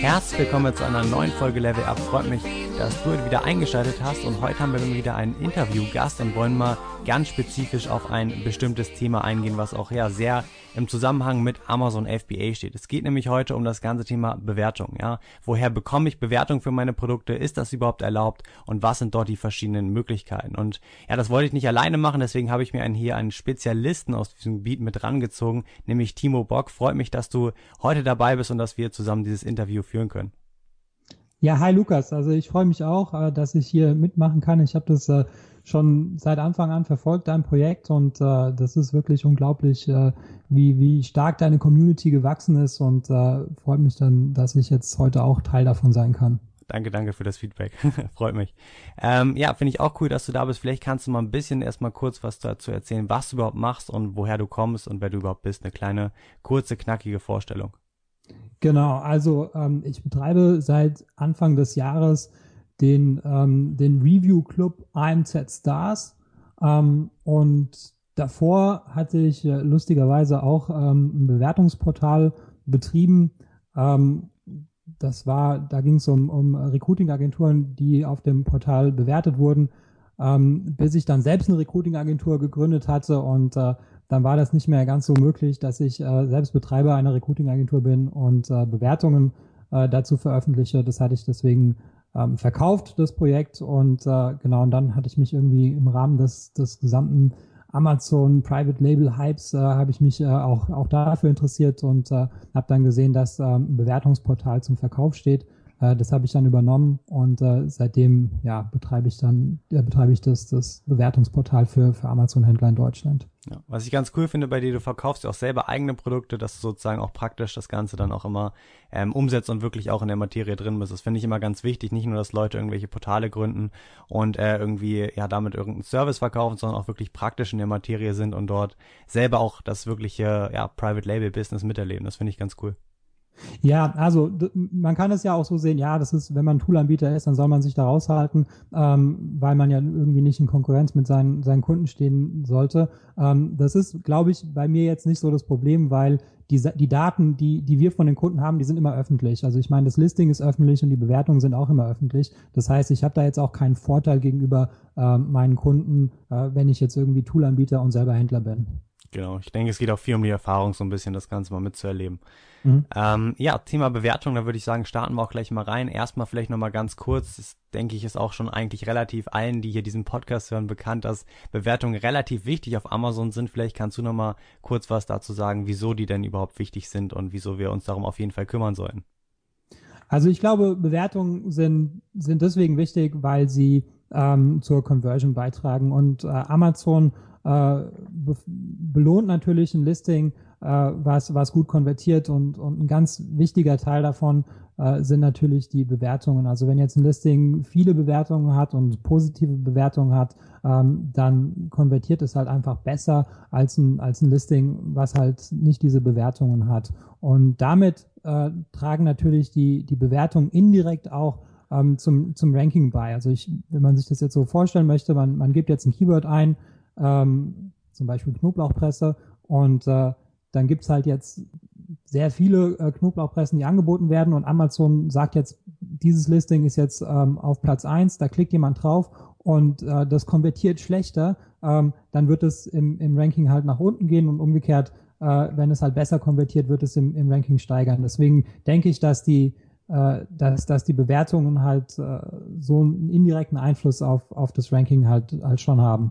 Herzlich willkommen zu einer neuen Folge Level Up. Freut mich, dass du wieder eingeschaltet hast und heute haben wir wieder einen Interviewgast und wollen mal ganz spezifisch auf ein bestimmtes Thema eingehen, was auch ja sehr im Zusammenhang mit Amazon FBA steht. Es geht nämlich heute um das ganze Thema Bewertung. Ja, woher bekomme ich Bewertung für meine Produkte? Ist das überhaupt erlaubt? Und was sind dort die verschiedenen Möglichkeiten? Und ja, das wollte ich nicht alleine machen, deswegen habe ich mir einen, hier einen Spezialisten aus diesem Gebiet mit rangezogen, nämlich Timo Bock. Freut mich, dass du heute dabei bist und dass wir zusammen dieses Interview führen können. Ja, hi Lukas. Also ich freue mich auch, äh, dass ich hier mitmachen kann. Ich habe das äh, schon seit Anfang an verfolgt, dein Projekt, und äh, das ist wirklich unglaublich, wie, wie stark deine Community gewachsen ist und freut mich dann, dass ich jetzt heute auch Teil davon sein kann. Danke, danke für das Feedback. Freut mich. Ähm, ja, finde ich auch cool, dass du da bist. Vielleicht kannst du mal ein bisschen erstmal kurz was dazu erzählen, was du überhaupt machst und woher du kommst und wer du überhaupt bist. Eine kleine, kurze, knackige Vorstellung. Genau, also ähm, ich betreibe seit Anfang des Jahres den, ähm, den Review Club AMZ Stars ähm, und davor hatte ich äh, lustigerweise auch ähm, ein Bewertungsportal betrieben. Ähm, das war, da ging es um, um Recruiting-Agenturen, die auf dem Portal bewertet wurden, ähm, bis ich dann selbst eine Recruiting-Agentur gegründet hatte und äh, dann war das nicht mehr ganz so möglich, dass ich äh, selbst Betreiber einer Recruiting-Agentur bin und äh, Bewertungen äh, dazu veröffentliche. Das hatte ich deswegen ähm, verkauft, das Projekt. Und äh, genau, und dann hatte ich mich irgendwie im Rahmen des, des gesamten Amazon Private Label Hypes äh, habe ich mich äh, auch, auch dafür interessiert und äh, habe dann gesehen, dass äh, ein Bewertungsportal zum Verkauf steht äh, das habe ich dann übernommen und äh, seitdem ja, betreibe ich dann äh, betreibe ich das, das Bewertungsportal für, für Amazon-Händler in Deutschland. Ja, was ich ganz cool finde bei dir, du verkaufst ja auch selber eigene Produkte, dass du sozusagen auch praktisch das Ganze dann auch immer ähm, umsetzt und wirklich auch in der Materie drin bist. Das finde ich immer ganz wichtig. Nicht nur, dass Leute irgendwelche Portale gründen und äh, irgendwie ja damit irgendeinen Service verkaufen, sondern auch wirklich praktisch in der Materie sind und dort selber auch das wirkliche ja, Private Label Business miterleben. Das finde ich ganz cool. Ja, also man kann es ja auch so sehen, ja, das ist, wenn man Toolanbieter ist, dann soll man sich da raushalten, ähm, weil man ja irgendwie nicht in Konkurrenz mit seinen, seinen Kunden stehen sollte. Ähm, das ist, glaube ich, bei mir jetzt nicht so das Problem, weil die, die Daten, die, die wir von den Kunden haben, die sind immer öffentlich. Also ich meine, das Listing ist öffentlich und die Bewertungen sind auch immer öffentlich. Das heißt, ich habe da jetzt auch keinen Vorteil gegenüber äh, meinen Kunden, äh, wenn ich jetzt irgendwie Toolanbieter und selber Händler bin. Genau, ich denke, es geht auch viel um die Erfahrung, so ein bisschen das Ganze mal mitzuerleben. Mhm. Ähm, ja, Thema Bewertung, da würde ich sagen, starten wir auch gleich mal rein. Erstmal vielleicht nochmal ganz kurz, das denke ich, ist auch schon eigentlich relativ allen, die hier diesen Podcast hören, bekannt, dass Bewertungen relativ wichtig auf Amazon sind. Vielleicht kannst du nochmal kurz was dazu sagen, wieso die denn überhaupt wichtig sind und wieso wir uns darum auf jeden Fall kümmern sollen. Also ich glaube, Bewertungen sind, sind deswegen wichtig, weil sie ähm, zur Conversion beitragen und äh, Amazon äh, belohnt natürlich ein Listing, äh, was, was gut konvertiert und, und ein ganz wichtiger Teil davon äh, sind natürlich die Bewertungen. Also wenn jetzt ein Listing viele Bewertungen hat und positive Bewertungen hat, ähm, dann konvertiert es halt einfach besser als ein, als ein Listing, was halt nicht diese Bewertungen hat. Und damit äh, tragen natürlich die, die Bewertungen indirekt auch ähm, zum, zum Ranking bei. Also ich, wenn man sich das jetzt so vorstellen möchte, man, man gibt jetzt ein Keyword ein, ähm, zum Beispiel Knoblauchpresse. Und äh, dann gibt's halt jetzt sehr viele äh, Knoblauchpressen, die angeboten werden und Amazon sagt jetzt, dieses Listing ist jetzt ähm, auf Platz eins. da klickt jemand drauf und äh, das konvertiert schlechter, ähm, dann wird es im, im Ranking halt nach unten gehen und umgekehrt, äh, wenn es halt besser konvertiert, wird es im, im Ranking steigern. Deswegen denke ich, dass die, äh, dass, dass die Bewertungen halt äh, so einen indirekten Einfluss auf, auf das Ranking halt, halt schon haben.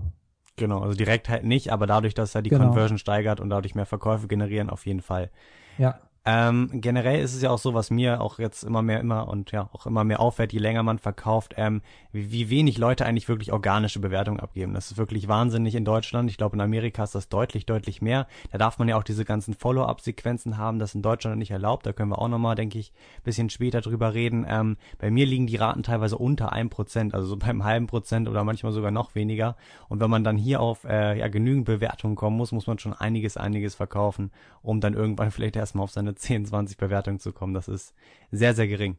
Genau, also direkt halt nicht, aber dadurch, dass er die genau. Conversion steigert und dadurch mehr Verkäufe generieren, auf jeden Fall. Ja. Ähm, generell ist es ja auch so, was mir auch jetzt immer mehr immer und ja auch immer mehr auffällt, je länger man verkauft, ähm, wie, wie wenig Leute eigentlich wirklich organische Bewertungen abgeben. Das ist wirklich wahnsinnig in Deutschland. Ich glaube, in Amerika ist das deutlich, deutlich mehr. Da darf man ja auch diese ganzen Follow-up-Sequenzen haben, das in Deutschland nicht erlaubt. Da können wir auch nochmal, denke ich, bisschen später drüber reden. Ähm, bei mir liegen die Raten teilweise unter einem Prozent, also so beim halben Prozent oder manchmal sogar noch weniger. Und wenn man dann hier auf äh, ja, genügend Bewertungen kommen muss, muss man schon einiges, einiges verkaufen, um dann irgendwann vielleicht erstmal auf seine 10, 20 Bewertungen zu kommen. Das ist sehr, sehr gering.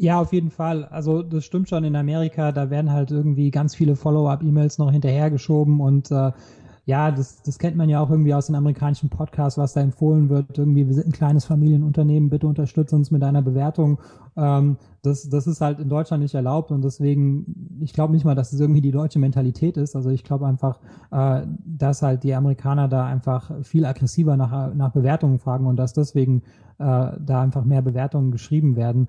Ja, auf jeden Fall. Also das stimmt schon in Amerika, da werden halt irgendwie ganz viele Follow-up-E-Mails noch hinterhergeschoben und äh, ja, das, das kennt man ja auch irgendwie aus den amerikanischen Podcasts, was da empfohlen wird. Irgendwie, wir sind ein kleines Familienunternehmen, bitte unterstütze uns mit einer Bewertung. Ähm, das, das ist halt in Deutschland nicht erlaubt und deswegen, ich glaube nicht mal, dass es irgendwie die deutsche Mentalität ist. Also ich glaube einfach, äh, dass halt die Amerikaner da einfach viel aggressiver nach, nach Bewertungen fragen und dass deswegen äh, da einfach mehr Bewertungen geschrieben werden.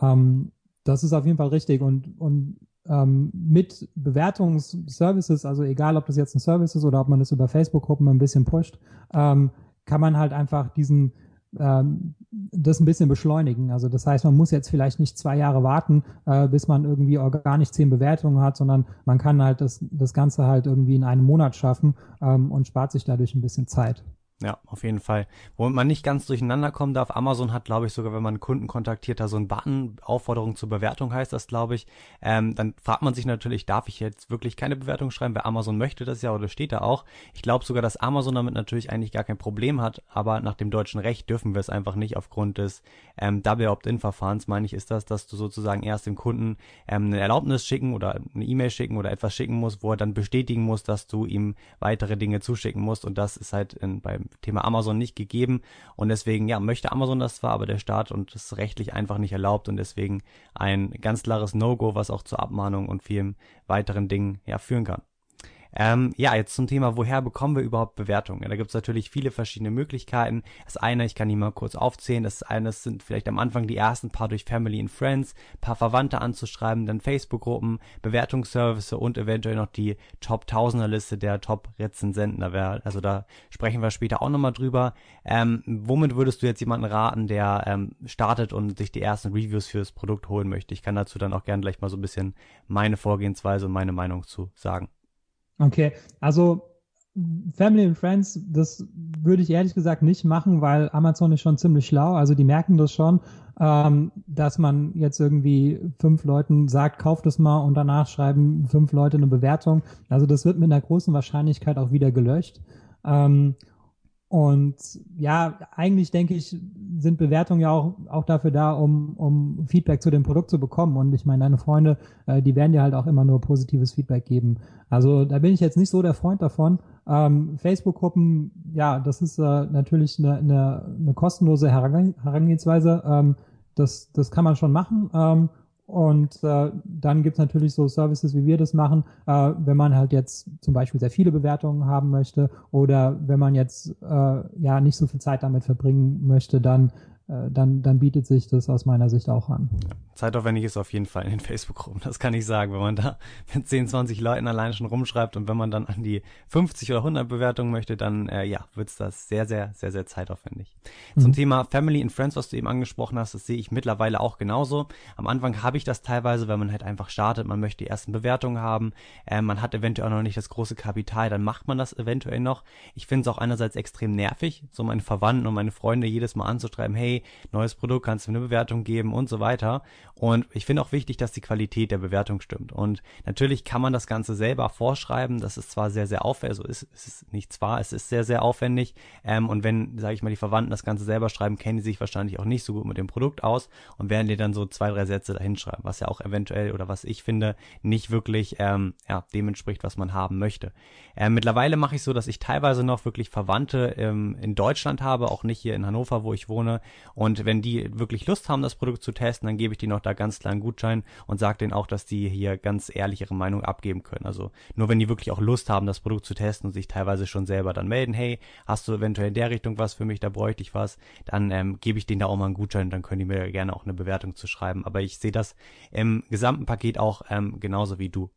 Ähm, das ist auf jeden Fall richtig und, und ähm, mit Bewertungsservices, also egal ob das jetzt ein Service ist oder ob man das über Facebook-Gruppen ein bisschen pusht, ähm, kann man halt einfach diesen ähm, das ein bisschen beschleunigen. Also das heißt, man muss jetzt vielleicht nicht zwei Jahre warten, äh, bis man irgendwie organisch zehn Bewertungen hat, sondern man kann halt das, das Ganze halt irgendwie in einem Monat schaffen ähm, und spart sich dadurch ein bisschen Zeit. Ja, auf jeden Fall. Womit man nicht ganz durcheinander kommen darf, Amazon hat, glaube ich, sogar, wenn man einen Kunden kontaktiert, da so ein Button, Aufforderung zur Bewertung heißt das, glaube ich. Ähm, dann fragt man sich natürlich, darf ich jetzt wirklich keine Bewertung schreiben? Weil Amazon möchte das ja oder steht da auch. Ich glaube sogar, dass Amazon damit natürlich eigentlich gar kein Problem hat, aber nach dem deutschen Recht dürfen wir es einfach nicht aufgrund des ähm, Double Opt-in-Verfahrens, meine ich, ist das, dass du sozusagen erst dem Kunden ähm, eine Erlaubnis schicken oder eine E-Mail schicken oder etwas schicken musst, wo er dann bestätigen muss, dass du ihm weitere Dinge zuschicken musst und das ist halt in, beim Thema Amazon nicht gegeben und deswegen, ja, möchte Amazon das zwar, aber der Staat und das rechtlich einfach nicht erlaubt und deswegen ein ganz klares No-Go, was auch zur Abmahnung und vielen weiteren Dingen ja führen kann. Ähm, ja, jetzt zum Thema, woher bekommen wir überhaupt Bewertungen? Da gibt es natürlich viele verschiedene Möglichkeiten. Das eine, ich kann die mal kurz aufzählen, das eine das sind vielleicht am Anfang die ersten paar durch Family and Friends, paar Verwandte anzuschreiben, dann Facebook-Gruppen, Bewertungsservice und eventuell noch die Top-Tausender-Liste der Top-Rezensenten. Da wär, also da sprechen wir später auch nochmal drüber. Ähm, womit würdest du jetzt jemanden raten, der ähm, startet und sich die ersten Reviews fürs Produkt holen möchte? Ich kann dazu dann auch gerne gleich mal so ein bisschen meine Vorgehensweise und meine Meinung zu sagen. Okay, also Family and Friends, das würde ich ehrlich gesagt nicht machen, weil Amazon ist schon ziemlich schlau. Also die merken das schon, ähm, dass man jetzt irgendwie fünf Leuten sagt, kauft es mal und danach schreiben fünf Leute eine Bewertung. Also das wird mit einer großen Wahrscheinlichkeit auch wieder gelöscht. Ähm, und ja, eigentlich denke ich, sind Bewertungen ja auch, auch dafür da, um, um Feedback zu dem Produkt zu bekommen. Und ich meine, deine Freunde, äh, die werden dir halt auch immer nur positives Feedback geben. Also da bin ich jetzt nicht so der Freund davon. Ähm, Facebook-Gruppen, ja, das ist äh, natürlich eine, eine, eine kostenlose Herangehensweise. Ähm, das, das kann man schon machen. Ähm, und äh, dann gibt's natürlich so Services, wie wir das machen, äh, wenn man halt jetzt zum Beispiel sehr viele Bewertungen haben möchte oder wenn man jetzt äh, ja nicht so viel Zeit damit verbringen möchte, dann äh, dann, dann bietet sich das aus meiner Sicht auch an. Zeitaufwendig ist auf jeden Fall in den Facebook-Gruppen, das kann ich sagen. Wenn man da mit 10, 20 Leuten alleine schon rumschreibt und wenn man dann an die 50 oder 100 Bewertungen möchte, dann äh, ja, wird's das sehr, sehr, sehr, sehr zeitaufwendig. Mhm. Zum Thema Family and Friends, was du eben angesprochen hast, das sehe ich mittlerweile auch genauso. Am Anfang habe ich das teilweise, wenn man halt einfach startet, man möchte die ersten Bewertungen haben, äh, man hat eventuell auch noch nicht das große Kapital, dann macht man das eventuell noch. Ich finde es auch einerseits extrem nervig, so meine Verwandten und meine Freunde jedes Mal anzuschreiben, hey, neues Produkt, kannst du eine Bewertung geben und so weiter. Und ich finde auch wichtig, dass die Qualität der Bewertung stimmt. Und natürlich kann man das Ganze selber vorschreiben. Das ist zwar sehr, sehr aufwendig, also ist, es nicht zwar, es ist sehr, sehr aufwendig. Ähm, und wenn, sage ich mal, die Verwandten das Ganze selber schreiben, kennen die sich wahrscheinlich auch nicht so gut mit dem Produkt aus und werden dir dann so zwei, drei Sätze dahin schreiben, was ja auch eventuell oder was ich finde, nicht wirklich ähm, ja, dem entspricht, was man haben möchte. Ähm, mittlerweile mache ich so, dass ich teilweise noch wirklich Verwandte ähm, in Deutschland habe, auch nicht hier in Hannover, wo ich wohne und wenn die wirklich Lust haben, das Produkt zu testen, dann gebe ich denen noch da ganz kleinen Gutschein und sage denen auch, dass die hier ganz ehrlich ihre Meinung abgeben können. Also nur wenn die wirklich auch Lust haben, das Produkt zu testen und sich teilweise schon selber dann melden, hey, hast du eventuell in der Richtung was für mich, da bräuchte ich was, dann ähm, gebe ich denen da auch mal einen Gutschein, dann können die mir gerne auch eine Bewertung zu schreiben. Aber ich sehe das im gesamten Paket auch ähm, genauso wie du.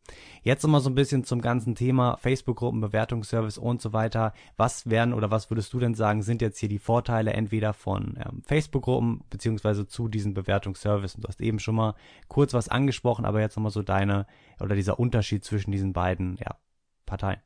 Jetzt nochmal so ein bisschen zum ganzen Thema Facebook-Gruppen, Bewertungsservice und so weiter. Was wären oder was würdest du denn sagen, sind jetzt hier die Vorteile entweder von ähm, Facebook Facebook-Gruppen beziehungsweise zu diesen Bewertungsservices. Du hast eben schon mal kurz was angesprochen, aber jetzt nochmal so deine oder dieser Unterschied zwischen diesen beiden ja, Parteien.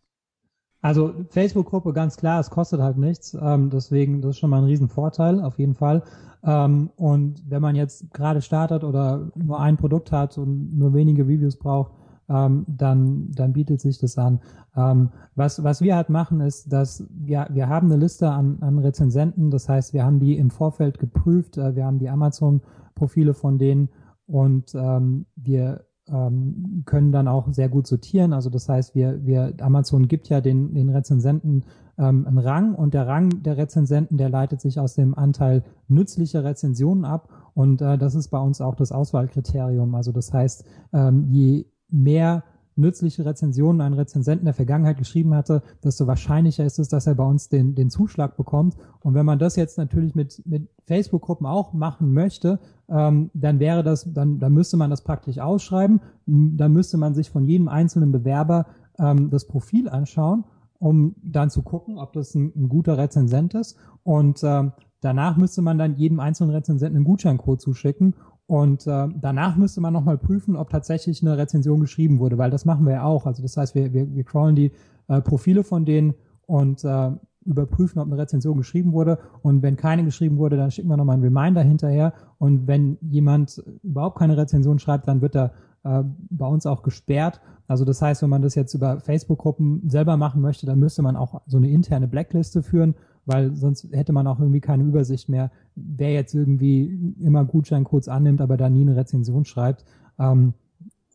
Also Facebook-Gruppe ganz klar, es kostet halt nichts, ähm, deswegen das ist schon mal ein Riesenvorteil auf jeden Fall. Ähm, und wenn man jetzt gerade startet oder nur ein Produkt hat und nur wenige Reviews braucht, ähm, dann, dann bietet sich das an. Ähm, was, was wir halt machen, ist, dass wir, wir haben eine Liste an, an Rezensenten, das heißt, wir haben die im Vorfeld geprüft, äh, wir haben die Amazon-Profile von denen und ähm, wir ähm, können dann auch sehr gut sortieren. Also das heißt, wir, wir Amazon gibt ja den, den Rezensenten ähm, einen Rang und der Rang der Rezensenten, der leitet sich aus dem Anteil nützlicher Rezensionen ab und äh, das ist bei uns auch das Auswahlkriterium. Also das heißt, ähm, je mehr nützliche Rezensionen ein Rezensent in der Vergangenheit geschrieben hatte, desto wahrscheinlicher ist es, dass er bei uns den, den Zuschlag bekommt. Und wenn man das jetzt natürlich mit, mit Facebook-Gruppen auch machen möchte, ähm, dann wäre das, dann, dann müsste man das praktisch ausschreiben. Dann müsste man sich von jedem einzelnen Bewerber ähm, das Profil anschauen, um dann zu gucken, ob das ein, ein guter Rezensent ist. Und ähm, danach müsste man dann jedem einzelnen Rezensenten einen Gutscheincode zuschicken und äh, danach müsste man nochmal prüfen, ob tatsächlich eine Rezension geschrieben wurde, weil das machen wir ja auch. Also das heißt, wir, wir, wir crawlen die äh, Profile von denen und äh, überprüfen, ob eine Rezension geschrieben wurde. Und wenn keine geschrieben wurde, dann schicken wir nochmal einen Reminder hinterher. Und wenn jemand überhaupt keine Rezension schreibt, dann wird er äh, bei uns auch gesperrt. Also das heißt, wenn man das jetzt über Facebook-Gruppen selber machen möchte, dann müsste man auch so eine interne Blackliste führen, weil sonst hätte man auch irgendwie keine Übersicht mehr, wer jetzt irgendwie immer Gutscheincodes annimmt, aber da nie eine Rezension schreibt. Ähm,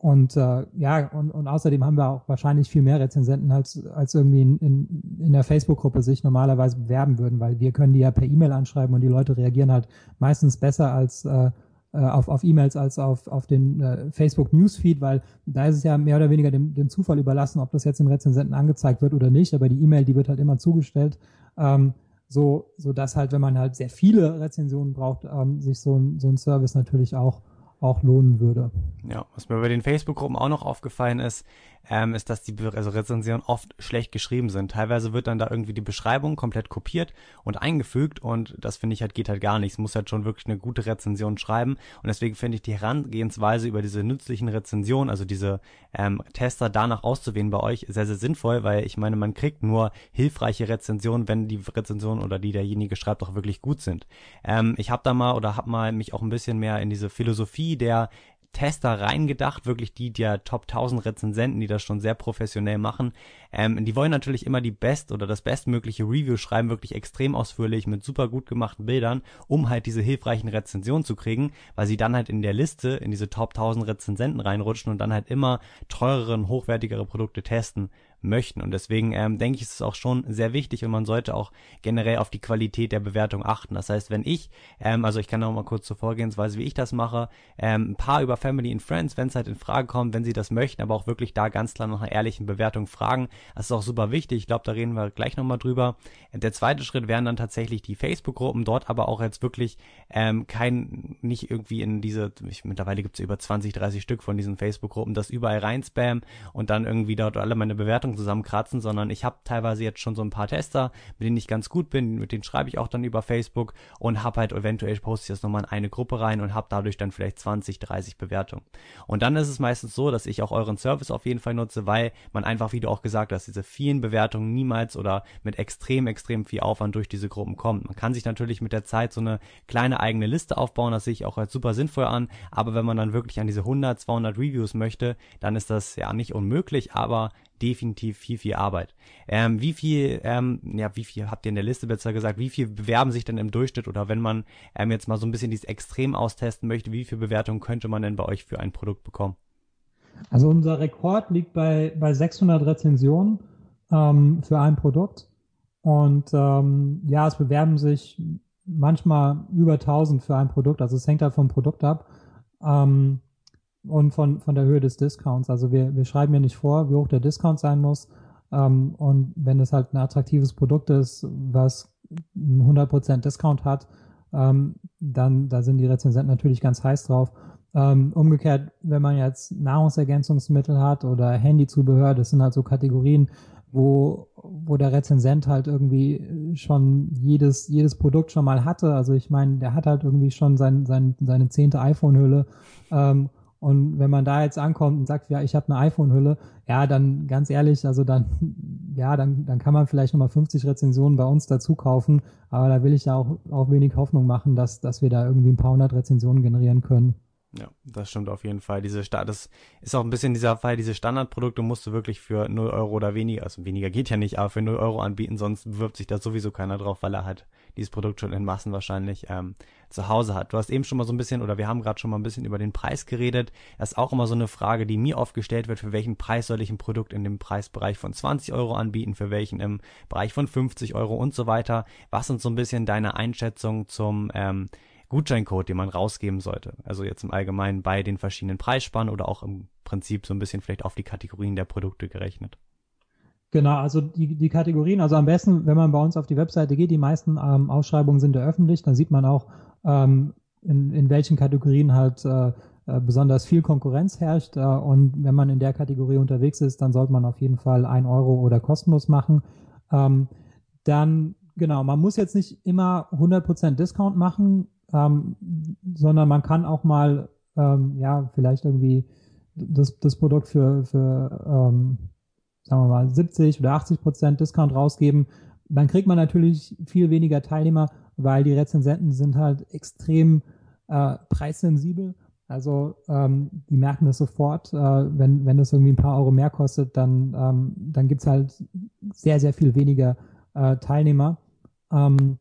und äh, ja, und, und außerdem haben wir auch wahrscheinlich viel mehr Rezensenten, als, als irgendwie in, in, in der Facebook-Gruppe sich normalerweise bewerben würden, weil wir können die ja per E-Mail anschreiben und die Leute reagieren halt meistens besser als äh, äh auf, auf E-Mails als auf, auf den äh, Facebook Newsfeed, weil da ist es ja mehr oder weniger dem, dem Zufall überlassen, ob das jetzt den Rezensenten angezeigt wird oder nicht, aber die E-Mail, die wird halt immer zugestellt. Ähm, so, so dass halt, wenn man halt sehr viele Rezensionen braucht, ähm, sich so ein, so ein Service natürlich auch auch lohnen würde. Ja, was mir bei den Facebook-Gruppen auch noch aufgefallen ist, ähm, ist, dass die also Rezensionen oft schlecht geschrieben sind. Teilweise wird dann da irgendwie die Beschreibung komplett kopiert und eingefügt und das finde ich halt geht halt gar nicht. Es muss halt schon wirklich eine gute Rezension schreiben und deswegen finde ich die Herangehensweise über diese nützlichen Rezensionen, also diese ähm, Tester danach auszuwählen bei euch sehr, sehr sinnvoll, weil ich meine, man kriegt nur hilfreiche Rezensionen, wenn die Rezension oder die derjenige schreibt auch wirklich gut sind. Ähm, ich habe da mal oder habe mal mich auch ein bisschen mehr in diese Philosophie der Tester reingedacht, wirklich die der Top 1000 Rezensenten, die das schon sehr professionell machen. Ähm, die wollen natürlich immer die best oder das bestmögliche Review schreiben, wirklich extrem ausführlich mit super gut gemachten Bildern, um halt diese hilfreichen Rezensionen zu kriegen, weil sie dann halt in der Liste in diese Top 1000 Rezensenten reinrutschen und dann halt immer teurere und hochwertigere Produkte testen möchten. Und deswegen ähm, denke ich, ist es auch schon sehr wichtig und man sollte auch generell auf die Qualität der Bewertung achten. Das heißt, wenn ich, ähm, also ich kann auch mal kurz zur Vorgehensweise, wie ich das mache, ähm, ein paar über Family and Friends, wenn es halt in Frage kommt, wenn sie das möchten, aber auch wirklich da ganz klar nach einer ehrlichen Bewertung fragen. Das ist auch super wichtig. Ich glaube, da reden wir gleich nochmal drüber. Der zweite Schritt wären dann tatsächlich die Facebook-Gruppen, dort aber auch jetzt wirklich ähm, kein, nicht irgendwie in diese, ich, mittlerweile gibt es über 20, 30 Stück von diesen Facebook-Gruppen, das überall rein spam und dann irgendwie dort alle meine Bewertungen zusammenkratzen, sondern ich habe teilweise jetzt schon so ein paar Tester, mit denen ich ganz gut bin, mit denen schreibe ich auch dann über Facebook und habe halt eventuell poste ich das nochmal in eine Gruppe rein und habe dadurch dann vielleicht 20, 30 Bewertungen. Und dann ist es meistens so, dass ich auch euren Service auf jeden Fall nutze, weil man einfach, wie du auch gesagt hast, diese vielen Bewertungen niemals oder mit extrem, extrem viel Aufwand durch diese Gruppen kommt. Man kann sich natürlich mit der Zeit so eine kleine eigene Liste aufbauen, das sehe ich auch als super sinnvoll an, aber wenn man dann wirklich an diese 100, 200 Reviews möchte, dann ist das ja nicht unmöglich, aber definitiv viel, viel Arbeit. Ähm, wie viel, ähm, ja, wie viel habt ihr in der Liste besser gesagt, wie viel bewerben sich denn im Durchschnitt oder wenn man ähm, jetzt mal so ein bisschen dieses Extrem austesten möchte, wie viel Bewertung könnte man denn bei euch für ein Produkt bekommen? Also unser Rekord liegt bei, bei 600 Rezensionen ähm, für ein Produkt und ähm, ja, es bewerben sich manchmal über 1000 für ein Produkt, also es hängt halt vom Produkt ab. Ähm, und von, von der Höhe des Discounts. Also wir, wir schreiben ja nicht vor, wie hoch der Discount sein muss. Ähm, und wenn es halt ein attraktives Produkt ist, was 100% Discount hat, ähm, dann da sind die Rezensenten natürlich ganz heiß drauf. Ähm, umgekehrt, wenn man jetzt Nahrungsergänzungsmittel hat oder Handyzubehör, das sind halt so Kategorien, wo, wo der Rezensent halt irgendwie schon jedes, jedes Produkt schon mal hatte. Also ich meine, der hat halt irgendwie schon sein, sein, seine zehnte iPhone-Hülle ähm, und wenn man da jetzt ankommt und sagt, ja, ich habe eine iPhone-Hülle, ja, dann ganz ehrlich, also dann, ja, dann, dann kann man vielleicht nochmal 50 Rezensionen bei uns dazu kaufen. Aber da will ich ja auch, auch wenig Hoffnung machen, dass, dass wir da irgendwie ein paar hundert Rezensionen generieren können. Ja, das stimmt auf jeden Fall. Diese Sta das ist auch ein bisschen dieser Fall, diese Standardprodukte musst du wirklich für 0 Euro oder weniger, also weniger geht ja nicht, aber für 0 Euro anbieten, sonst bewirbt sich da sowieso keiner drauf, weil er halt dieses Produkt schon in Massen wahrscheinlich ähm, zu Hause hat. Du hast eben schon mal so ein bisschen, oder wir haben gerade schon mal ein bisschen über den Preis geredet. Das ist auch immer so eine Frage, die mir oft gestellt wird, für welchen Preis soll ich ein Produkt in dem Preisbereich von 20 Euro anbieten, für welchen im Bereich von 50 Euro und so weiter. Was sind so ein bisschen deine Einschätzungen zum ähm, Gutscheincode, den man rausgeben sollte. Also jetzt im Allgemeinen bei den verschiedenen Preisspannen oder auch im Prinzip so ein bisschen vielleicht auf die Kategorien der Produkte gerechnet. Genau, also die, die Kategorien, also am besten, wenn man bei uns auf die Webseite geht, die meisten ähm, Ausschreibungen sind ja öffentlich, dann sieht man auch, ähm, in, in welchen Kategorien halt äh, äh, besonders viel Konkurrenz herrscht. Äh, und wenn man in der Kategorie unterwegs ist, dann sollte man auf jeden Fall ein Euro oder kostenlos machen. Ähm, dann, genau, man muss jetzt nicht immer 100% Discount machen ähm, sondern man kann auch mal, ähm, ja, vielleicht irgendwie das, das Produkt für, für ähm, sagen wir mal, 70 oder 80 Prozent Discount rausgeben. Dann kriegt man natürlich viel weniger Teilnehmer, weil die Rezensenten sind halt extrem äh, preissensibel. Also ähm, die merken das sofort, äh, wenn, wenn das irgendwie ein paar Euro mehr kostet, dann, ähm, dann gibt's halt sehr, sehr viel weniger äh, Teilnehmer. Ähm,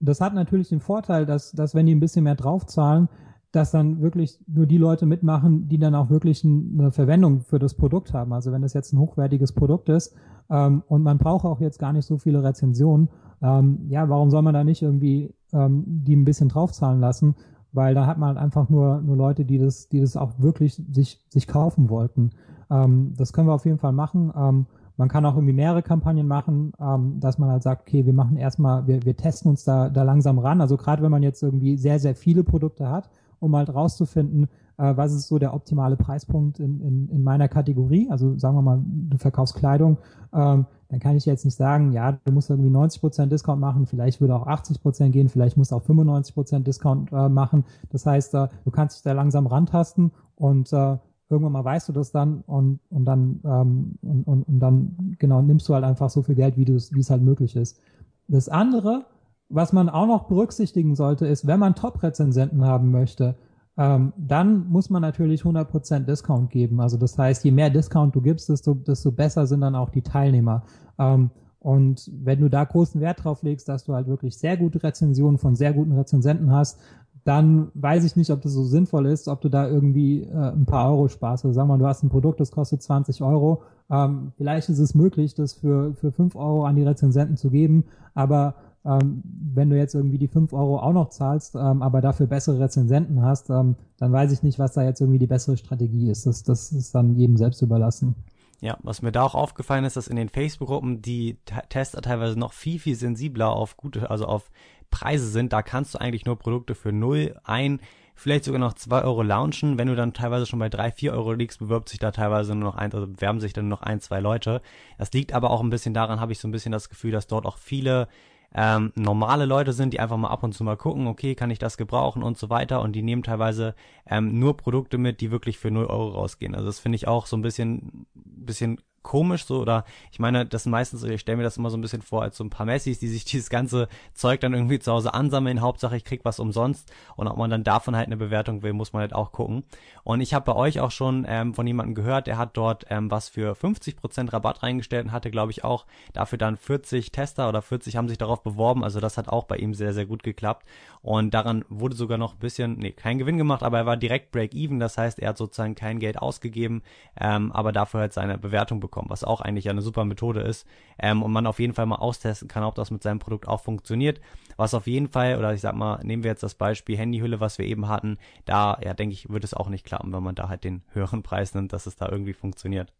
das hat natürlich den Vorteil, dass, dass wenn die ein bisschen mehr draufzahlen, dass dann wirklich nur die Leute mitmachen, die dann auch wirklich eine Verwendung für das Produkt haben. Also wenn das jetzt ein hochwertiges Produkt ist ähm, und man braucht auch jetzt gar nicht so viele Rezensionen, ähm, ja, warum soll man da nicht irgendwie ähm, die ein bisschen draufzahlen lassen? Weil da hat man halt einfach nur, nur Leute, die das, die das auch wirklich sich, sich kaufen wollten. Ähm, das können wir auf jeden Fall machen. Man kann auch irgendwie mehrere Kampagnen machen, ähm, dass man halt sagt, okay, wir machen erstmal, wir, wir testen uns da, da langsam ran. Also gerade wenn man jetzt irgendwie sehr, sehr viele Produkte hat, um halt rauszufinden, äh, was ist so der optimale Preispunkt in, in, in meiner Kategorie. Also sagen wir mal, du verkaufst Kleidung, ähm, dann kann ich jetzt nicht sagen, ja, du musst irgendwie 90% Discount machen, vielleicht würde auch 80% gehen, vielleicht musst du auch 95% Discount äh, machen. Das heißt, äh, du kannst dich da langsam rantasten und äh, irgendwann mal weißt du das dann und, und dann ähm, und, und, und dann genau nimmst du halt einfach so viel Geld, wie es halt möglich ist. Das andere, was man auch noch berücksichtigen sollte, ist, wenn man Top-Rezensenten haben möchte, ähm, dann muss man natürlich 100% Discount geben. Also das heißt, je mehr Discount du gibst, desto, desto besser sind dann auch die Teilnehmer. Ähm, und wenn du da großen Wert drauf legst, dass du halt wirklich sehr gute Rezensionen von sehr guten Rezensenten hast, dann weiß ich nicht, ob das so sinnvoll ist, ob du da irgendwie äh, ein paar Euro sparst. Also sag mal, du hast ein Produkt, das kostet 20 Euro. Ähm, vielleicht ist es möglich, das für, für 5 Euro an die Rezensenten zu geben, aber ähm, wenn du jetzt irgendwie die 5 Euro auch noch zahlst, ähm, aber dafür bessere Rezensenten hast, ähm, dann weiß ich nicht, was da jetzt irgendwie die bessere Strategie ist. Das, das ist dann jedem selbst überlassen. Ja, was mir da auch aufgefallen ist, dass in den Facebook-Gruppen die Tester teilweise noch viel, viel sensibler auf gute, also auf Preise sind, da kannst du eigentlich nur Produkte für 0, 1, vielleicht sogar noch 2 Euro launchen. Wenn du dann teilweise schon bei 3, 4 Euro liegst, bewirbt sich da teilweise nur noch eins, also bewerben sich dann nur noch ein, zwei Leute. Das liegt aber auch ein bisschen daran, habe ich so ein bisschen das Gefühl, dass dort auch viele ähm, normale Leute sind, die einfach mal ab und zu mal gucken, okay, kann ich das gebrauchen und so weiter. Und die nehmen teilweise ähm, nur Produkte mit, die wirklich für 0 Euro rausgehen. Also das finde ich auch so ein bisschen, bisschen komisch so oder ich meine, das meistens, ich stelle mir das immer so ein bisschen vor als so ein paar Messis, die sich dieses ganze Zeug dann irgendwie zu Hause ansammeln. Hauptsache ich krieg was umsonst und ob man dann davon halt eine Bewertung will, muss man halt auch gucken. Und ich habe bei euch auch schon ähm, von jemandem gehört, der hat dort ähm, was für 50% Rabatt reingestellt und hatte, glaube ich, auch dafür dann 40 Tester oder 40 haben sich darauf beworben. Also das hat auch bei ihm sehr, sehr gut geklappt. Und daran wurde sogar noch ein bisschen, nee, kein Gewinn gemacht, aber er war direkt Break-Even. Das heißt, er hat sozusagen kein Geld ausgegeben, ähm, aber dafür halt seine Bewertung bekommen bekommen, was auch eigentlich eine super Methode ist ähm, und man auf jeden Fall mal austesten kann, ob das mit seinem Produkt auch funktioniert. Was auf jeden Fall, oder ich sag mal, nehmen wir jetzt das Beispiel Handyhülle, was wir eben hatten, da, ja, denke ich, wird es auch nicht klappen, wenn man da halt den höheren Preis nimmt, dass es da irgendwie funktioniert.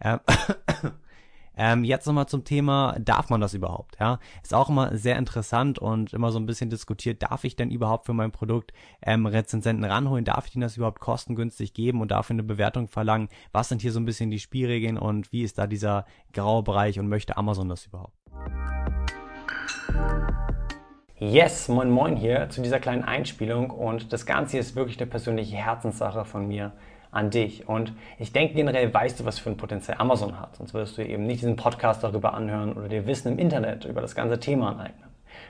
Ähm, ähm, jetzt nochmal zum Thema, darf man das überhaupt? Ja, ist auch immer sehr interessant und immer so ein bisschen diskutiert, darf ich denn überhaupt für mein Produkt ähm, Rezensenten ranholen? Darf ich ihnen das überhaupt kostengünstig geben und dafür eine Bewertung verlangen? Was sind hier so ein bisschen die Spielregeln und wie ist da dieser graue Bereich und möchte Amazon das überhaupt? Yes, moin moin hier zu dieser kleinen Einspielung und das Ganze ist wirklich eine persönliche Herzenssache von mir an dich. Und ich denke generell weißt du, was für ein Potenzial Amazon hat. Sonst würdest du eben nicht diesen Podcast darüber anhören oder dir Wissen im Internet über das ganze Thema aneignen.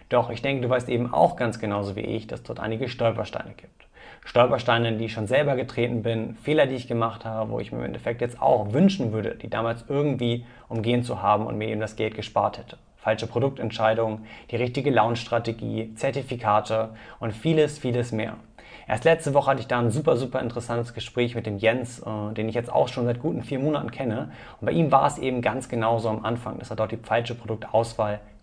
Doch ich denke, du weißt eben auch ganz genauso wie ich, dass dort einige Stolpersteine gibt. Stolpersteine, die ich schon selber getreten bin, Fehler, die ich gemacht habe, wo ich mir im Endeffekt jetzt auch wünschen würde, die damals irgendwie umgehen zu haben und mir eben das Geld gespart hätte. Falsche Produktentscheidungen, die richtige Launch-Strategie, Zertifikate und vieles, vieles mehr. Erst letzte Woche hatte ich da ein super, super interessantes Gespräch mit dem Jens, äh, den ich jetzt auch schon seit guten vier Monaten kenne. Und bei ihm war es eben ganz genauso am Anfang, dass er dort die falsche Produktauswahl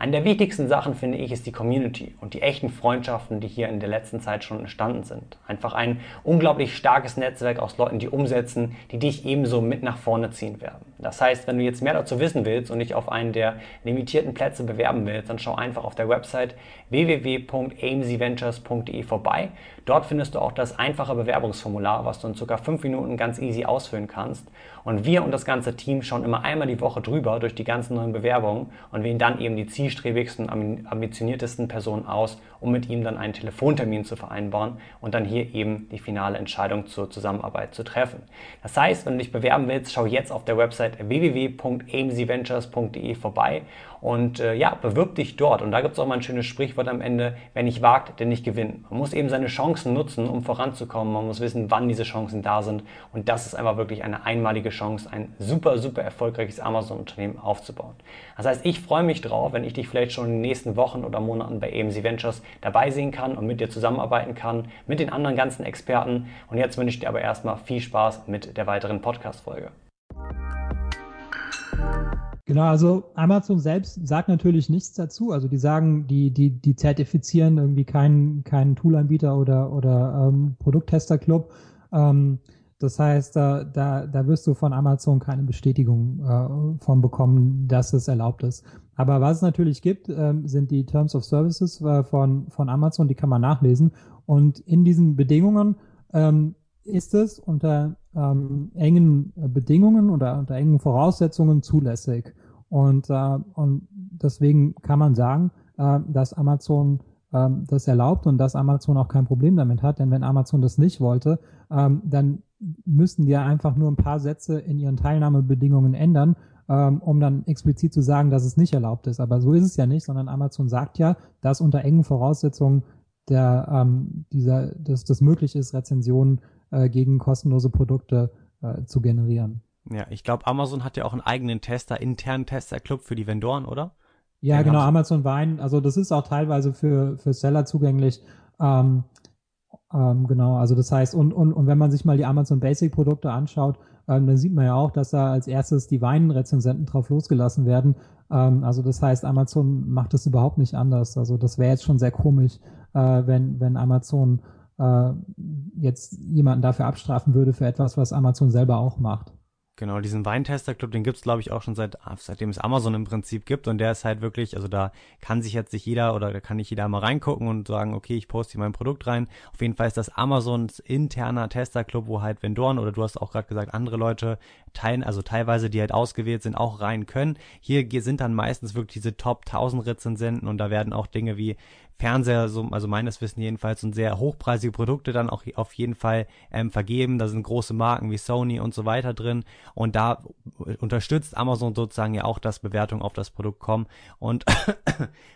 eine der wichtigsten Sachen, finde ich, ist die Community und die echten Freundschaften, die hier in der letzten Zeit schon entstanden sind. Einfach ein unglaublich starkes Netzwerk aus Leuten, die umsetzen, die dich ebenso mit nach vorne ziehen werden. Das heißt, wenn du jetzt mehr dazu wissen willst und dich auf einen der limitierten Plätze bewerben willst, dann schau einfach auf der Website www.amcventures.de vorbei. Dort findest du auch das einfache Bewerbungsformular, was du in ca. 5 Minuten ganz easy ausfüllen kannst. Und wir und das ganze Team schauen immer einmal die Woche drüber durch die ganzen neuen Bewerbungen und wählen dann eben die zielstrebigsten, ambitioniertesten Personen aus, um mit ihm dann einen Telefontermin zu vereinbaren und dann hier eben die finale Entscheidung zur Zusammenarbeit zu treffen. Das heißt, wenn du dich bewerben willst, schau jetzt auf der Website www.amcventures.de vorbei und äh, ja, bewirb dich dort. Und da gibt es auch mal ein schönes Sprichwort am Ende, wer nicht wagt, der nicht gewinnt. Man muss eben seine Chancen nutzen, um voranzukommen. Man muss wissen, wann diese Chancen da sind. Und das ist einfach wirklich eine einmalige Chance, ein super, super erfolgreiches Amazon-Unternehmen aufzubauen. Das heißt, ich freue mich drauf, wenn ich dich vielleicht schon in den nächsten Wochen oder Monaten bei AMC Ventures dabei sehen kann und mit dir zusammenarbeiten kann, mit den anderen ganzen Experten. Und jetzt wünsche ich dir aber erstmal viel Spaß mit der weiteren Podcast-Folge. Genau, also Amazon selbst sagt natürlich nichts dazu. Also die sagen, die, die, die zertifizieren irgendwie keinen, keinen Toolanbieter oder, oder ähm, Produkttesterclub. Ähm, das heißt, da, da, da wirst du von Amazon keine Bestätigung äh, von bekommen, dass es erlaubt ist. Aber was es natürlich gibt, ähm, sind die Terms of Services äh, von, von Amazon, die kann man nachlesen. Und in diesen Bedingungen ähm, ist es unter ähm, engen Bedingungen oder unter engen Voraussetzungen zulässig. Und, äh, und deswegen kann man sagen, äh, dass Amazon äh, das erlaubt und dass Amazon auch kein Problem damit hat. Denn wenn Amazon das nicht wollte, ähm, dann müssten die einfach nur ein paar Sätze in ihren Teilnahmebedingungen ändern, ähm, um dann explizit zu sagen, dass es nicht erlaubt ist. Aber so ist es ja nicht, sondern Amazon sagt ja, dass unter engen Voraussetzungen der, ähm, dieser, dass das möglich ist, Rezensionen äh, gegen kostenlose Produkte äh, zu generieren. Ja, ich glaube, Amazon hat ja auch einen eigenen Tester, internen Testerclub für die Vendoren, oder? Ja, Den genau, Amazon Wein. Also das ist auch teilweise für, für Seller zugänglich. Ähm, ähm, genau, also das heißt, und, und, und wenn man sich mal die Amazon Basic Produkte anschaut, ähm, dann sieht man ja auch, dass da als erstes die Weinrezensenten drauf losgelassen werden. Ähm, also das heißt, Amazon macht das überhaupt nicht anders. Also das wäre jetzt schon sehr komisch, äh, wenn, wenn Amazon äh, jetzt jemanden dafür abstrafen würde für etwas, was Amazon selber auch macht. Genau, diesen Weintester-Club, den gibt's glaube ich, auch schon seit, seitdem es Amazon im Prinzip gibt. Und der ist halt wirklich, also da kann sich jetzt nicht jeder oder da kann nicht jeder mal reingucken und sagen, okay, ich poste hier mein Produkt rein. Auf jeden Fall ist das Amazons interner Tester-Club, wo halt Vendoren oder du hast auch gerade gesagt, andere Leute teilen, also teilweise, die halt ausgewählt sind, auch rein können. Hier sind dann meistens wirklich diese Top 1000 Rezensenten und da werden auch Dinge wie Fernseher, so, also meines Wissens jedenfalls, und sehr hochpreisige Produkte dann auch auf jeden Fall ähm, vergeben. Da sind große Marken wie Sony und so weiter drin. Und da unterstützt Amazon sozusagen ja auch, dass Bewertungen auf das Produkt kommen. Und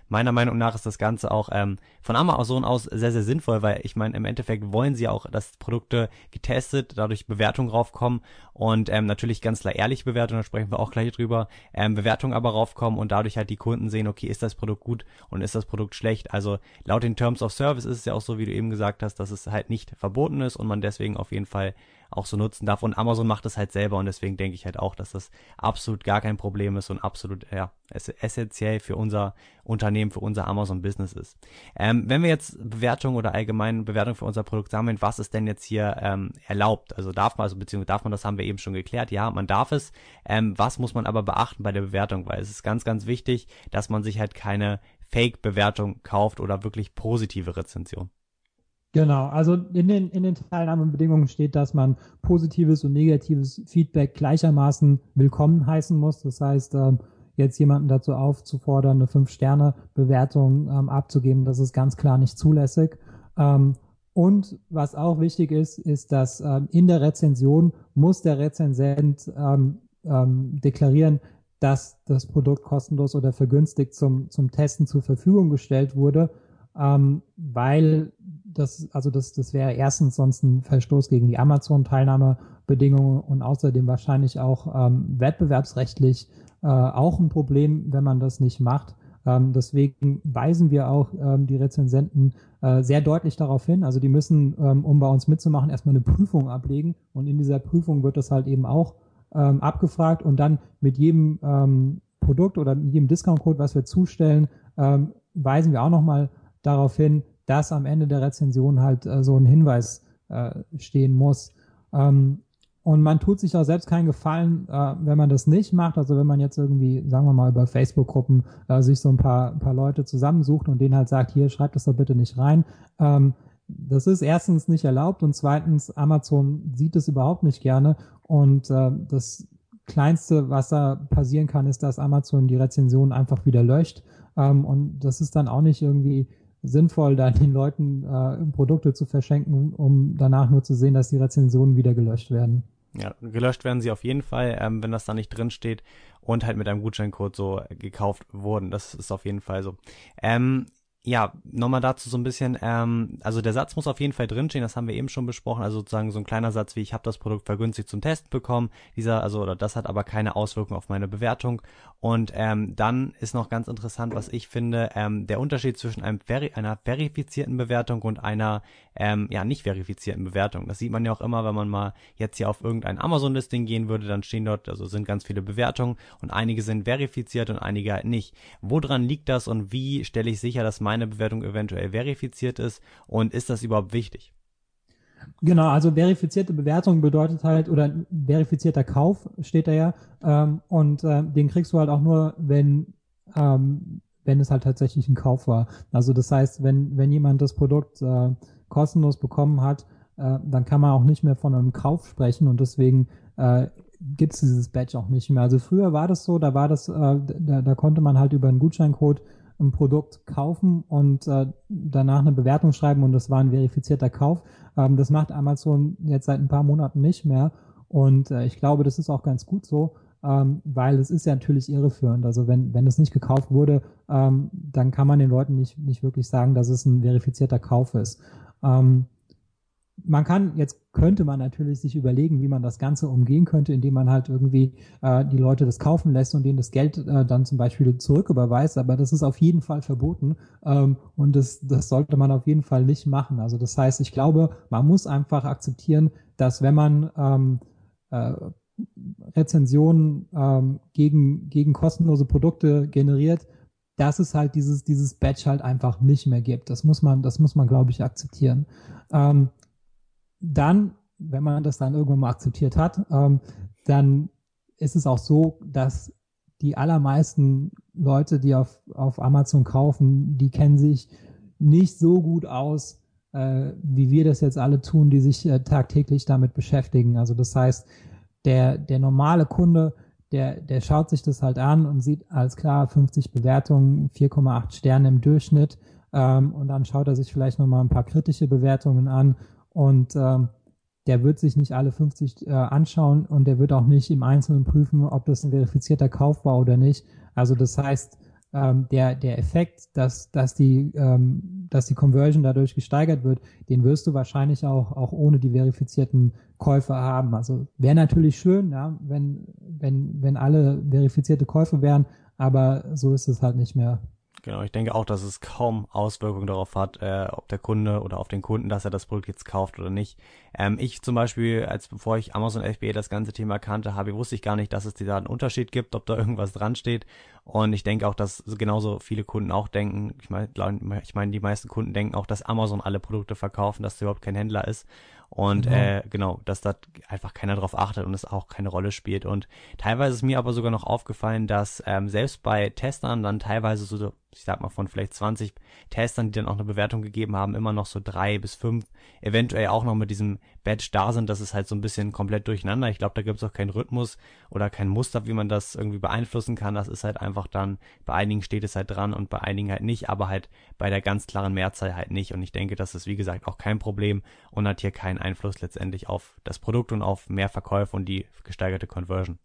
meiner Meinung nach ist das Ganze auch ähm, von Amazon aus sehr, sehr sinnvoll, weil ich meine, im Endeffekt wollen sie auch, dass Produkte getestet, dadurch Bewertungen raufkommen und ähm, natürlich ganz klar ehrliche Bewertungen, da sprechen wir auch gleich drüber, ähm, Bewertungen aber raufkommen und dadurch halt die Kunden sehen, okay, ist das Produkt gut und ist das Produkt schlecht. Also laut den Terms of Service ist es ja auch so, wie du eben gesagt hast, dass es halt nicht verboten ist und man deswegen auf jeden Fall auch so nutzen darf. Und Amazon macht es halt selber und deswegen denke ich halt auch, dass das absolut gar kein Problem ist und absolut ja, essentiell für unser Unternehmen, für unser Amazon-Business ist. Ähm, wenn wir jetzt Bewertungen oder allgemein Bewertungen für unser Produkt sammeln, was ist denn jetzt hier ähm, erlaubt? Also darf man, also beziehungsweise darf man, das haben wir eben schon geklärt, ja, man darf es. Ähm, was muss man aber beachten bei der Bewertung? Weil es ist ganz, ganz wichtig, dass man sich halt keine Fake-Bewertung kauft oder wirklich positive Rezension. Genau, also in den, in den Teilnahmebedingungen steht, dass man positives und negatives Feedback gleichermaßen willkommen heißen muss. Das heißt, ähm, jetzt jemanden dazu aufzufordern, eine Fünf-Sterne-Bewertung ähm, abzugeben, das ist ganz klar nicht zulässig. Ähm, und was auch wichtig ist, ist, dass ähm, in der Rezension muss der Rezensent ähm, ähm, deklarieren, dass das Produkt kostenlos oder vergünstigt zum, zum Testen zur Verfügung gestellt wurde, ähm, weil das, also das, das wäre erstens sonst ein Verstoß gegen die Amazon-Teilnahmebedingungen und außerdem wahrscheinlich auch ähm, wettbewerbsrechtlich äh, auch ein Problem, wenn man das nicht macht. Ähm, deswegen weisen wir auch ähm, die Rezensenten äh, sehr deutlich darauf hin. Also die müssen, ähm, um bei uns mitzumachen, erstmal eine Prüfung ablegen und in dieser Prüfung wird das halt eben auch ähm, abgefragt und dann mit jedem ähm, Produkt oder mit jedem Discount-Code, was wir zustellen, ähm, weisen wir auch nochmal darauf hin, dass am Ende der Rezension halt äh, so ein Hinweis äh, stehen muss. Ähm, und man tut sich auch selbst keinen Gefallen, äh, wenn man das nicht macht. Also wenn man jetzt irgendwie, sagen wir mal, über Facebook-Gruppen äh, sich so ein paar, paar Leute zusammensucht und denen halt sagt, hier, schreibt das doch bitte nicht rein. Ähm, das ist erstens nicht erlaubt und zweitens, Amazon sieht es überhaupt nicht gerne. Und äh, das Kleinste, was da passieren kann, ist, dass Amazon die Rezension einfach wieder löscht. Ähm, und das ist dann auch nicht irgendwie sinnvoll, da den Leuten äh, Produkte zu verschenken, um danach nur zu sehen, dass die Rezensionen wieder gelöscht werden. Ja, gelöscht werden sie auf jeden Fall, ähm, wenn das da nicht drin steht und halt mit einem Gutscheincode so gekauft wurden. Das ist auf jeden Fall so. Ähm, ja, nochmal dazu so ein bisschen, ähm, also der Satz muss auf jeden Fall drinstehen, das haben wir eben schon besprochen, also sozusagen so ein kleiner Satz wie ich habe das Produkt vergünstigt zum Test bekommen, dieser, also oder das hat aber keine Auswirkung auf meine Bewertung und ähm, dann ist noch ganz interessant, was ich finde, ähm, der Unterschied zwischen einem Veri einer verifizierten Bewertung und einer ähm, ja nicht verifizierten Bewertung. Das sieht man ja auch immer, wenn man mal jetzt hier auf irgendein Amazon-Listing gehen würde, dann stehen dort, also sind ganz viele Bewertungen und einige sind verifiziert und einige halt nicht. Woran liegt das und wie stelle ich sicher, dass meine meine Bewertung eventuell verifiziert ist und ist das überhaupt wichtig? Genau, also verifizierte Bewertung bedeutet halt, oder verifizierter Kauf steht da ja, ähm, und äh, den kriegst du halt auch nur, wenn, ähm, wenn es halt tatsächlich ein Kauf war. Also das heißt, wenn, wenn jemand das Produkt äh, kostenlos bekommen hat, äh, dann kann man auch nicht mehr von einem Kauf sprechen und deswegen äh, gibt es dieses Badge auch nicht mehr. Also früher war das so, da war das, äh, da, da konnte man halt über einen Gutscheincode ein Produkt kaufen und äh, danach eine Bewertung schreiben und das war ein verifizierter Kauf. Ähm, das macht Amazon jetzt seit ein paar Monaten nicht mehr und äh, ich glaube, das ist auch ganz gut so, ähm, weil es ist ja natürlich irreführend. Also wenn, wenn es nicht gekauft wurde, ähm, dann kann man den Leuten nicht, nicht wirklich sagen, dass es ein verifizierter Kauf ist. Ähm, man kann, jetzt könnte man natürlich sich überlegen, wie man das Ganze umgehen könnte, indem man halt irgendwie äh, die Leute das kaufen lässt und denen das Geld äh, dann zum Beispiel zurücküberweist, aber das ist auf jeden Fall verboten ähm, und das, das sollte man auf jeden Fall nicht machen. Also das heißt, ich glaube, man muss einfach akzeptieren, dass wenn man ähm, äh, Rezensionen ähm, gegen, gegen kostenlose Produkte generiert, dass es halt dieses, dieses Badge halt einfach nicht mehr gibt. Das muss man, das muss man, glaube ich, akzeptieren. Ähm, dann, wenn man das dann irgendwann mal akzeptiert hat, ähm, dann ist es auch so, dass die allermeisten Leute, die auf, auf Amazon kaufen, die kennen sich nicht so gut aus, äh, wie wir das jetzt alle tun, die sich äh, tagtäglich damit beschäftigen. Also das heißt, der, der normale Kunde, der, der schaut sich das halt an und sieht, alles klar, 50 Bewertungen, 4,8 Sterne im Durchschnitt. ähm, und dann schaut er sich vielleicht nochmal ein paar kritische Bewertungen an und ähm, der wird sich nicht alle 50 äh, anschauen und der wird auch nicht im Einzelnen prüfen, ob das ein verifizierter Kauf war oder nicht. Also das heißt, ähm, der, der Effekt, dass, dass, die, ähm, dass die Conversion dadurch gesteigert wird, den wirst du wahrscheinlich auch, auch ohne die verifizierten Käufe haben. Also wäre natürlich schön, ja, wenn, wenn, wenn alle verifizierte Käufe wären, aber so ist es halt nicht mehr. Genau, ich denke auch, dass es kaum Auswirkungen darauf hat, äh, ob der Kunde oder auf den Kunden, dass er das Produkt jetzt kauft oder nicht. Ähm, ich zum Beispiel, als bevor ich Amazon FBA das ganze Thema kannte habe, wusste ich gar nicht, dass es da einen Unterschied gibt, ob da irgendwas dran steht. Und ich denke auch, dass genauso viele Kunden auch denken, ich meine, ich meine, die meisten Kunden denken auch, dass Amazon alle Produkte verkaufen, dass da überhaupt kein Händler ist. Und genau. Äh, genau, dass da einfach keiner drauf achtet und es auch keine Rolle spielt. Und teilweise ist mir aber sogar noch aufgefallen, dass ähm, selbst bei Testern dann teilweise so, ich sag mal von vielleicht 20 Testern, die dann auch eine Bewertung gegeben haben, immer noch so drei bis fünf, eventuell auch noch mit diesem Badge da sind. Das ist halt so ein bisschen komplett durcheinander. Ich glaube, da gibt es auch keinen Rhythmus oder kein Muster, wie man das irgendwie beeinflussen kann. Das ist halt einfach dann, bei einigen steht es halt dran und bei einigen halt nicht, aber halt bei der ganz klaren Mehrzahl halt nicht. Und ich denke, das ist wie gesagt auch kein Problem und hat hier keinen Einfluss letztendlich auf das Produkt und auf mehr Verkäufe und die gesteigerte Conversion.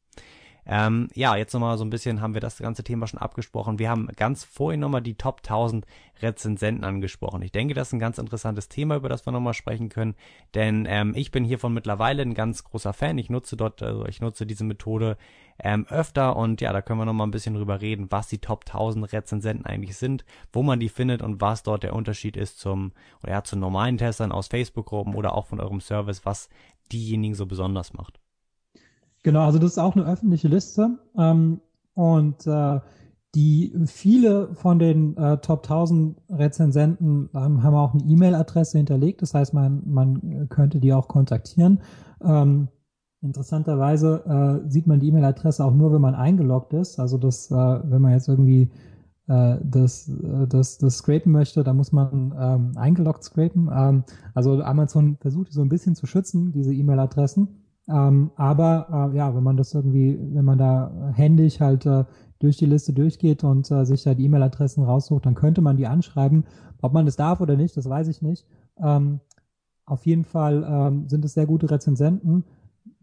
Ähm, ja, jetzt nochmal so ein bisschen haben wir das ganze Thema schon abgesprochen. Wir haben ganz vorhin nochmal die Top 1000 Rezensenten angesprochen. Ich denke, das ist ein ganz interessantes Thema, über das wir nochmal sprechen können, denn ähm, ich bin hiervon mittlerweile ein ganz großer Fan. Ich nutze dort, also ich nutze diese Methode ähm, öfter und ja, da können wir nochmal ein bisschen drüber reden, was die Top 1000 Rezensenten eigentlich sind, wo man die findet und was dort der Unterschied ist zum, oder ja, zu normalen Testern aus Facebook-Gruppen oder auch von eurem Service, was diejenigen so besonders macht. Genau, also das ist auch eine öffentliche Liste. Ähm, und äh, die viele von den äh, Top 1000 Rezensenten ähm, haben auch eine E-Mail-Adresse hinterlegt. Das heißt, man, man könnte die auch kontaktieren. Ähm, interessanterweise äh, sieht man die E-Mail-Adresse auch nur, wenn man eingeloggt ist. Also das, äh, wenn man jetzt irgendwie äh, das, äh, das, das scrapen möchte, da muss man ähm, eingeloggt scrapen. Ähm, also Amazon versucht so ein bisschen zu schützen, diese E-Mail-Adressen. Ähm, aber äh, ja, wenn man das irgendwie, wenn man da händisch halt äh, durch die Liste durchgeht und äh, sich da die E-Mail-Adressen raussucht, dann könnte man die anschreiben. Ob man das darf oder nicht, das weiß ich nicht. Ähm, auf jeden Fall ähm, sind es sehr gute Rezensenten.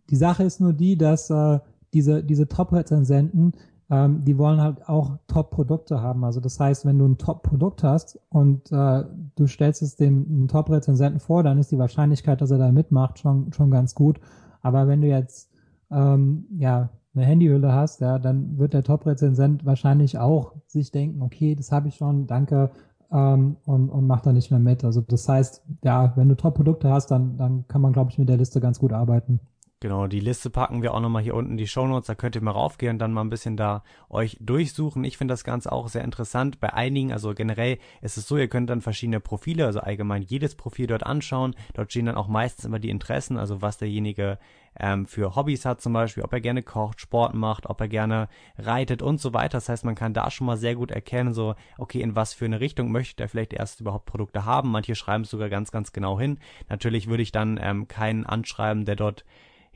Die Sache ist nur die, dass äh, diese, diese Top-Rezensenten, ähm, die wollen halt auch Top-Produkte haben. Also das heißt, wenn du ein Top-Produkt hast und äh, du stellst es dem Top-Rezensenten vor, dann ist die Wahrscheinlichkeit, dass er da mitmacht, schon, schon ganz gut. Aber wenn du jetzt ähm, ja eine Handyhülle hast, ja, dann wird der Top-Rezensent wahrscheinlich auch sich denken, okay, das habe ich schon, danke, ähm, und, und macht da nicht mehr mit. Also das heißt, ja, wenn du Top-Produkte hast, dann, dann kann man, glaube ich, mit der Liste ganz gut arbeiten. Genau, die Liste packen wir auch nochmal hier unten in die Shownotes, da könnt ihr mal raufgehen und dann mal ein bisschen da euch durchsuchen. Ich finde das Ganze auch sehr interessant. Bei einigen, also generell ist es so, ihr könnt dann verschiedene Profile, also allgemein jedes Profil dort anschauen. Dort stehen dann auch meistens immer die Interessen, also was derjenige ähm, für Hobbys hat zum Beispiel, ob er gerne kocht, Sport macht, ob er gerne reitet und so weiter. Das heißt, man kann da schon mal sehr gut erkennen, so, okay, in was für eine Richtung möchte er vielleicht erst überhaupt Produkte haben. Manche schreiben es sogar ganz, ganz genau hin. Natürlich würde ich dann ähm, keinen anschreiben, der dort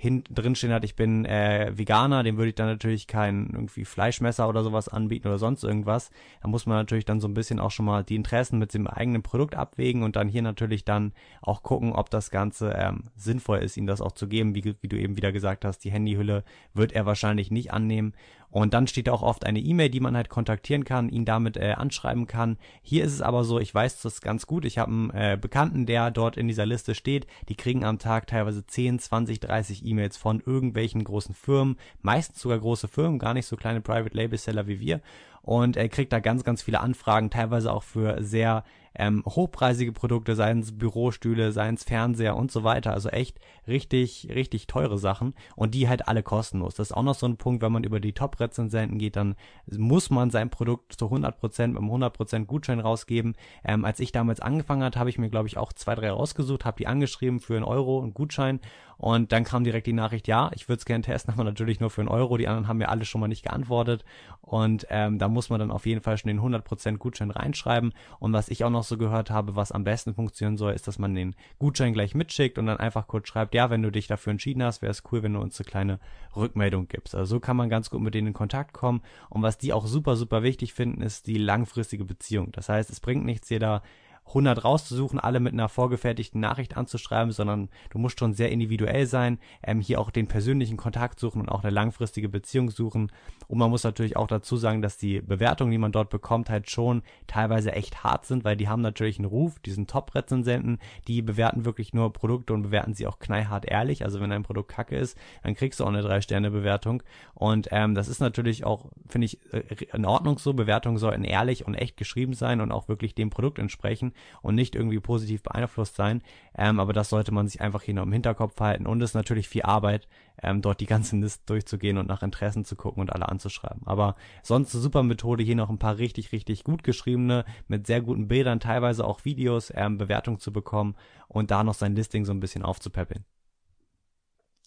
hinten drin stehen hat, ich bin äh, Veganer, dem würde ich dann natürlich kein irgendwie Fleischmesser oder sowas anbieten oder sonst irgendwas. Da muss man natürlich dann so ein bisschen auch schon mal die Interessen mit dem eigenen Produkt abwägen und dann hier natürlich dann auch gucken, ob das Ganze ähm, sinnvoll ist, ihm das auch zu geben. Wie, wie du eben wieder gesagt hast, die Handyhülle wird er wahrscheinlich nicht annehmen. Und dann steht auch oft eine E-Mail, die man halt kontaktieren kann, ihn damit äh, anschreiben kann. Hier ist es aber so, ich weiß das ganz gut. Ich habe einen äh, Bekannten, der dort in dieser Liste steht. Die kriegen am Tag teilweise 10, 20, 30 E-Mails von irgendwelchen großen Firmen, meistens sogar große Firmen, gar nicht so kleine Private Label Seller wie wir. Und er kriegt da ganz, ganz viele Anfragen, teilweise auch für sehr ähm, hochpreisige Produkte, seien es Bürostühle, seien es Fernseher und so weiter. Also echt richtig, richtig teure Sachen und die halt alle kostenlos. Das ist auch noch so ein Punkt, wenn man über die Top-Rezensenten geht, dann muss man sein Produkt zu 100% mit einem 100% Gutschein rausgeben. Ähm, als ich damals angefangen hat, habe ich mir, glaube ich, auch zwei, drei rausgesucht, habe die angeschrieben für einen Euro, einen Gutschein und dann kam direkt die Nachricht, ja, ich würde es gerne testen, aber natürlich nur für einen Euro. Die anderen haben mir alle schon mal nicht geantwortet und ähm, da muss man dann auf jeden Fall schon den 100% Gutschein reinschreiben und was ich auch noch so gehört habe, was am besten funktionieren soll, ist, dass man den Gutschein gleich mitschickt und dann einfach kurz schreibt, ja, wenn du dich dafür entschieden hast, wäre es cool, wenn du uns eine kleine Rückmeldung gibst. Also so kann man ganz gut mit denen in Kontakt kommen. Und was die auch super, super wichtig finden, ist die langfristige Beziehung. Das heißt, es bringt nichts, da 100 rauszusuchen, alle mit einer vorgefertigten Nachricht anzuschreiben, sondern du musst schon sehr individuell sein, ähm, hier auch den persönlichen Kontakt suchen und auch eine langfristige Beziehung suchen. Und man muss natürlich auch dazu sagen, dass die Bewertungen, die man dort bekommt, halt schon teilweise echt hart sind, weil die haben natürlich einen Ruf, diesen Top-Rezensenten, die bewerten wirklich nur Produkte und bewerten sie auch knallhart ehrlich. Also wenn ein Produkt kacke ist, dann kriegst du auch eine 3-Sterne-Bewertung. Und ähm, das ist natürlich auch, finde ich, äh, in Ordnung so. Bewertungen sollten ehrlich und echt geschrieben sein und auch wirklich dem Produkt entsprechen und nicht irgendwie positiv beeinflusst sein. Ähm, aber das sollte man sich einfach hier noch im Hinterkopf halten. Und es ist natürlich viel Arbeit, ähm, dort die ganzen List durchzugehen und nach Interessen zu gucken und alle anzuschreiben. Aber sonst eine super Methode, hier noch ein paar richtig, richtig gut geschriebene, mit sehr guten Bildern, teilweise auch Videos, ähm, Bewertungen zu bekommen und da noch sein Listing so ein bisschen aufzupäppeln.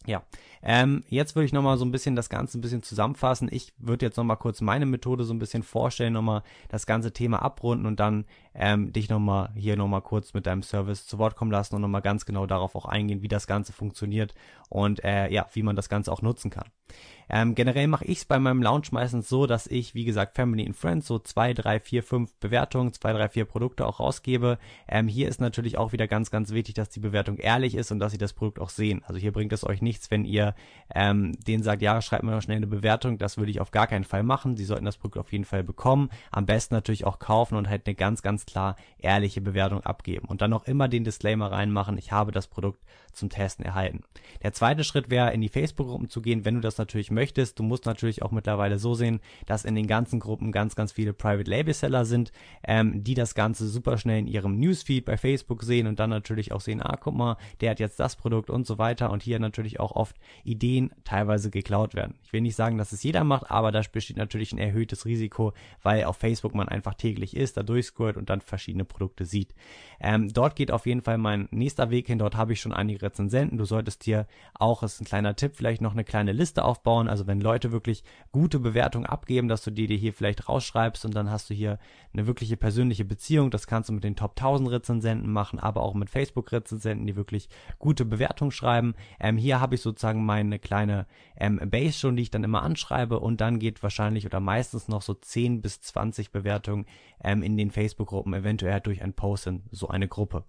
Ja, ähm, jetzt würde ich nochmal so ein bisschen das Ganze ein bisschen zusammenfassen. Ich würde jetzt nochmal kurz meine Methode so ein bisschen vorstellen, nochmal das ganze Thema abrunden und dann ähm, dich nochmal hier nochmal kurz mit deinem Service zu Wort kommen lassen und nochmal ganz genau darauf auch eingehen, wie das Ganze funktioniert und äh, ja, wie man das Ganze auch nutzen kann. Ähm, generell mache ich es bei meinem Launch meistens so, dass ich, wie gesagt, Family and Friends so zwei, drei, vier, fünf Bewertungen, zwei, drei, vier Produkte auch rausgebe. Ähm, hier ist natürlich auch wieder ganz, ganz wichtig, dass die Bewertung ehrlich ist und dass sie das Produkt auch sehen. Also hier bringt es euch nichts, wenn ihr ähm, denen sagt, ja, schreibt mir noch schnell eine Bewertung. Das würde ich auf gar keinen Fall machen. Sie sollten das Produkt auf jeden Fall bekommen. Am besten natürlich auch kaufen und halt eine ganz, ganz klar ehrliche Bewertung abgeben. Und dann auch immer den Disclaimer reinmachen, ich habe das Produkt zum Testen erhalten. Der zweite Schritt wäre, in die Facebook-Gruppen zu gehen, wenn du das natürlich möchtest. Du musst natürlich auch mittlerweile so sehen, dass in den ganzen Gruppen ganz, ganz viele Private Label Seller sind, ähm, die das Ganze super schnell in ihrem Newsfeed bei Facebook sehen und dann natürlich auch sehen, ah, guck mal, der hat jetzt das Produkt und so weiter und hier natürlich auch oft Ideen teilweise geklaut werden. Ich will nicht sagen, dass es jeder macht, aber da besteht natürlich ein erhöhtes Risiko, weil auf Facebook man einfach täglich ist, da durchscrollt und dann verschiedene Produkte sieht. Ähm, dort geht auf jeden Fall mein nächster Weg hin. Dort habe ich schon einige Rezensenten. Du solltest dir auch, ist ein kleiner Tipp, vielleicht noch eine kleine Liste aufbauen. Also wenn Leute wirklich gute Bewertungen abgeben, dass du die dir hier vielleicht rausschreibst und dann hast du hier eine wirkliche persönliche Beziehung. Das kannst du mit den Top 1000 Rezensenten machen, aber auch mit Facebook-Rezensenten, die wirklich gute Bewertungen schreiben. Ähm, hier habe ich sozusagen meine kleine ähm, Base schon, die ich dann immer anschreibe und dann geht wahrscheinlich oder meistens noch so 10 bis 20 Bewertungen ähm, in den Facebook-Gruppen, eventuell durch ein Post in so eine Gruppe.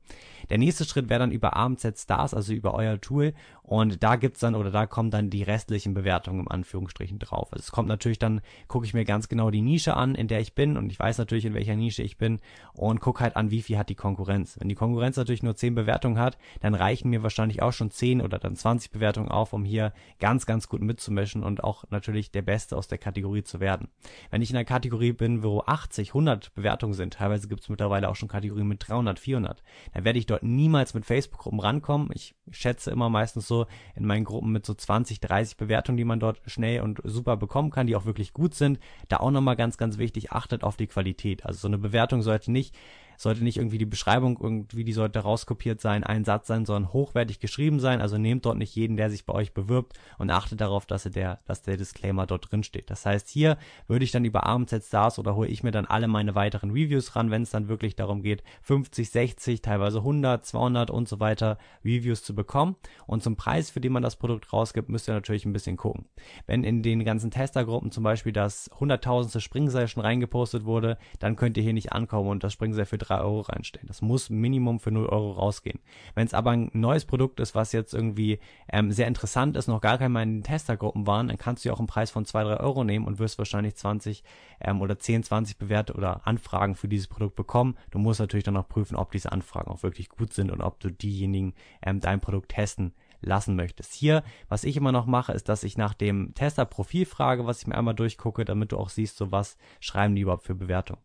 Der nächste Schritt wäre dann über AMZ Stars, also über euer Tool und da gibt's dann oder da kommen dann die restlichen Bewertungen im Anführungsstrichen drauf. Also es kommt natürlich dann, gucke ich mir ganz genau die Nische an, in der ich bin und ich weiß natürlich, in welcher Nische ich bin und gucke halt an, wie viel hat die Konkurrenz. Wenn die Konkurrenz natürlich nur 10 Bewertungen hat, dann reichen mir wahrscheinlich auch schon 10 oder dann 20 Bewertungen auf, um hier ganz, ganz gut mitzumischen und auch natürlich der Beste aus der Kategorie zu werden. Wenn ich in einer Kategorie bin, wo 80, 100 Bewertungen sind, teilweise gibt's mittlerweile auch schon Kategorien mit 300, 400, dann werde ich dort niemals mit Facebook-Gruppen rankommen. Ich schätze immer meistens so in meinen Gruppen mit so 20, 30 Bewertungen, die man dort schnell und super bekommen kann, die auch wirklich gut sind. Da auch nochmal ganz, ganz wichtig, achtet auf die Qualität. Also so eine Bewertung sollte nicht sollte nicht irgendwie die Beschreibung irgendwie, die sollte rauskopiert sein, ein Satz sein, sondern hochwertig geschrieben sein. Also nehmt dort nicht jeden, der sich bei euch bewirbt und achtet darauf, dass der, dass der Disclaimer dort drin steht. Das heißt, hier würde ich dann über AMZ Stars oder hole ich mir dann alle meine weiteren Reviews ran, wenn es dann wirklich darum geht, 50, 60, teilweise 100, 200 und so weiter Reviews zu bekommen. Und zum Preis, für den man das Produkt rausgibt, müsst ihr natürlich ein bisschen gucken. Wenn in den ganzen Testergruppen zum Beispiel das hunderttausendste Springseil schon reingepostet wurde, dann könnt ihr hier nicht ankommen und das Springseil für 3 Euro reinstellen. Das muss Minimum für 0 Euro rausgehen. Wenn es aber ein neues Produkt ist, was jetzt irgendwie ähm, sehr interessant ist, noch gar kein Mal in den Testergruppen waren, dann kannst du ja auch einen Preis von 2, 3 Euro nehmen und wirst wahrscheinlich 20 ähm, oder 10, 20 Bewerte oder Anfragen für dieses Produkt bekommen. Du musst natürlich dann auch prüfen, ob diese Anfragen auch wirklich gut sind und ob du diejenigen ähm, dein Produkt testen lassen möchtest. Hier, was ich immer noch mache, ist, dass ich nach dem Tester-Profil frage, was ich mir einmal durchgucke, damit du auch siehst, so was schreiben die überhaupt für Bewertung.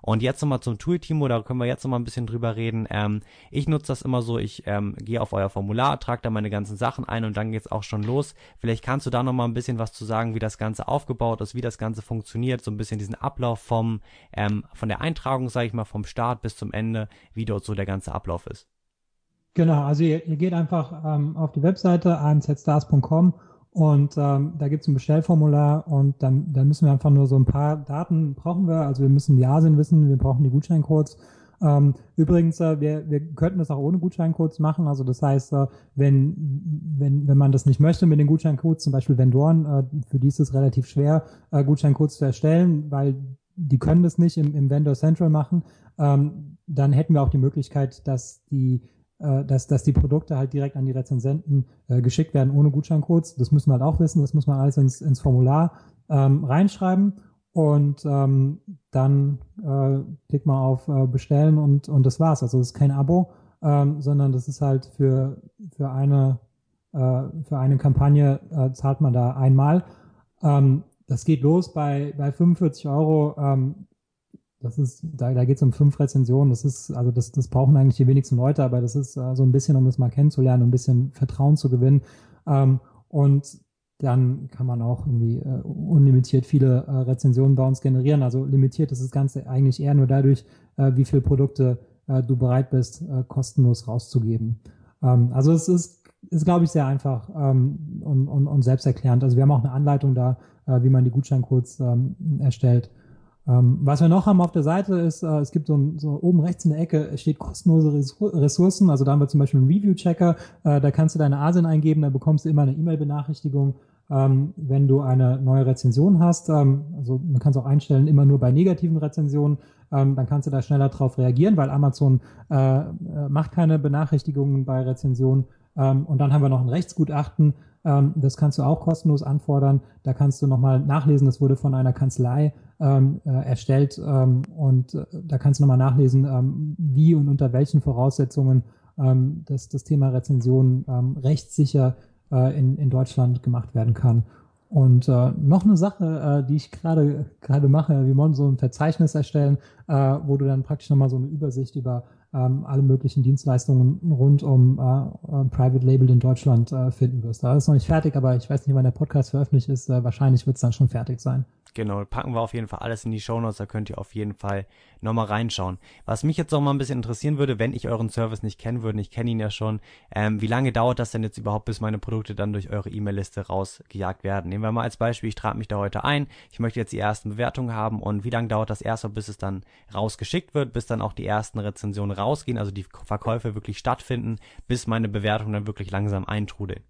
Und jetzt nochmal zum Tool, Timo, da können wir jetzt nochmal ein bisschen drüber reden. Ähm, ich nutze das immer so, ich ähm, gehe auf euer Formular, trage da meine ganzen Sachen ein und dann geht's auch schon los. Vielleicht kannst du da nochmal ein bisschen was zu sagen, wie das Ganze aufgebaut ist, wie das Ganze funktioniert, so ein bisschen diesen Ablauf vom, ähm, von der Eintragung, sage ich mal, vom Start bis zum Ende, wie dort so der ganze Ablauf ist. Genau, also ihr, ihr geht einfach ähm, auf die Webseite amzstars.com und ähm, da gibt es ein Bestellformular und dann, dann müssen wir einfach nur so ein paar Daten brauchen wir. Also wir müssen die Asien wissen, wir brauchen die Gutscheincodes Ähm, übrigens, äh, wir, wir könnten das auch ohne Gutscheincodes machen. Also das heißt, äh, wenn, wenn, wenn man das nicht möchte mit den Gutscheincodes, zum Beispiel Vendoren, äh, für die ist es relativ schwer, äh, Gutscheincodes zu erstellen, weil die können das nicht im, im Vendor Central machen, ähm, dann hätten wir auch die Möglichkeit, dass die dass, dass die Produkte halt direkt an die Rezensenten äh, geschickt werden ohne Gutscheincodes. Das müssen wir halt auch wissen, das muss man alles ins, ins Formular ähm, reinschreiben und ähm, dann äh, klickt man auf äh, Bestellen und, und das war's. Also das ist kein Abo, ähm, sondern das ist halt für, für eine äh, für eine Kampagne äh, zahlt man da einmal. Ähm, das geht los bei, bei 45 Euro. Das ist, da, da geht es um fünf Rezensionen. Das ist, also das, das brauchen eigentlich die wenigsten Leute, aber das ist äh, so ein bisschen, um das mal kennenzulernen, um ein bisschen Vertrauen zu gewinnen. Ähm, und dann kann man auch irgendwie äh, unlimitiert viele äh, Rezensionen bei uns generieren. Also limitiert ist das Ganze eigentlich eher nur dadurch, äh, wie viele Produkte äh, du bereit bist, äh, kostenlos rauszugeben. Ähm, also es ist, ist glaube ich, sehr einfach ähm, und, und, und selbsterklärend. Also wir haben auch eine Anleitung da, wie man die Gutscheincodes ähm, erstellt. Ähm, was wir noch haben auf der Seite ist, äh, es gibt so, ein, so oben rechts in der Ecke steht kostenlose Ressourcen. Also da haben wir zum Beispiel einen Review-Checker. Äh, da kannst du deine ASIN eingeben, da bekommst du immer eine E-Mail-Benachrichtigung, ähm, wenn du eine neue Rezension hast. Ähm, also man kann es auch einstellen, immer nur bei negativen Rezensionen. Ähm, dann kannst du da schneller drauf reagieren, weil Amazon äh, äh macht keine Benachrichtigungen bei Rezensionen. Ähm, und dann haben wir noch ein Rechtsgutachten. Ähm, das kannst du auch kostenlos anfordern. Da kannst du nochmal nachlesen. Das wurde von einer Kanzlei ähm, äh, erstellt und äh, da kannst du nochmal nachlesen, wie und unter welchen Voraussetzungen das, das Thema Rezension rechtssicher äh, in, in Deutschland gemacht werden kann. Und äh, noch eine Sache, äh, die ich gerade gerade mache, wir wollen so ein Verzeichnis erstellen, äh, wo du dann praktisch nochmal so eine Übersicht über ähm, alle möglichen Dienstleistungen rund um äh, äh, Private Label in Deutschland äh, finden wirst. Da ist noch nicht fertig, aber ich weiß nicht, wann der Podcast veröffentlicht ist. Äh, wahrscheinlich wird es dann schon fertig sein. Genau, packen wir auf jeden Fall alles in die Shownotes, da könnt ihr auf jeden Fall nochmal reinschauen. Was mich jetzt noch ein bisschen interessieren würde, wenn ich euren Service nicht kennen würde, ich kenne ihn ja schon, ähm, wie lange dauert das denn jetzt überhaupt, bis meine Produkte dann durch eure E-Mail-Liste rausgejagt werden? Nehmen wir mal als Beispiel, ich trage mich da heute ein, ich möchte jetzt die ersten Bewertungen haben und wie lange dauert das erst, bis es dann rausgeschickt wird, bis dann auch die ersten Rezensionen rausgehen, also die Verkäufe wirklich stattfinden, bis meine Bewertungen dann wirklich langsam eintrudeln?